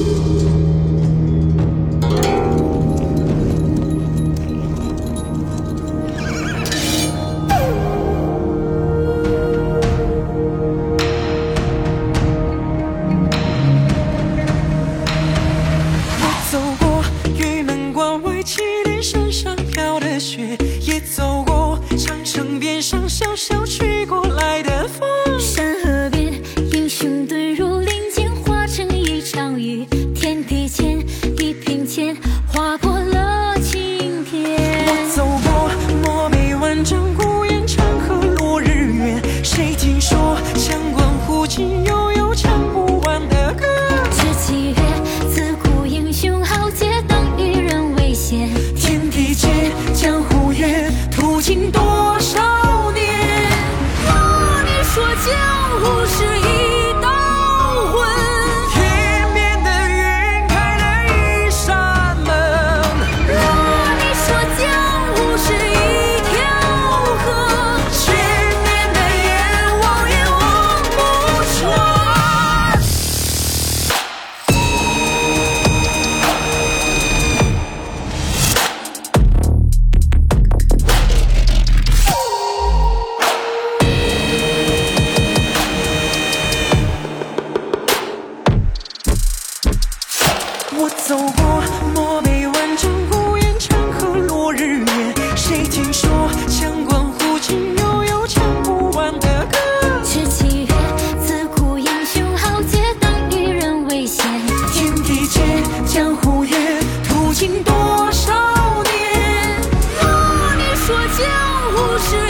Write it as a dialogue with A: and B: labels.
A: 我走过玉门关外祁连山上飘的雪，也走过长城边上萧萧雪。心悠悠，唱不完的歌。
B: 这七月，自古英雄豪杰，当以仁为先。天地间，江湖远，途经多
A: 少？走过漠北万丈孤烟，长河落日圆。谁听说羌管胡琴悠悠唱不完的歌？
B: 知七月？自古英雄豪杰，当以人为先。
A: 天地间，江湖远，途经多少年？
B: 若你说江湖是……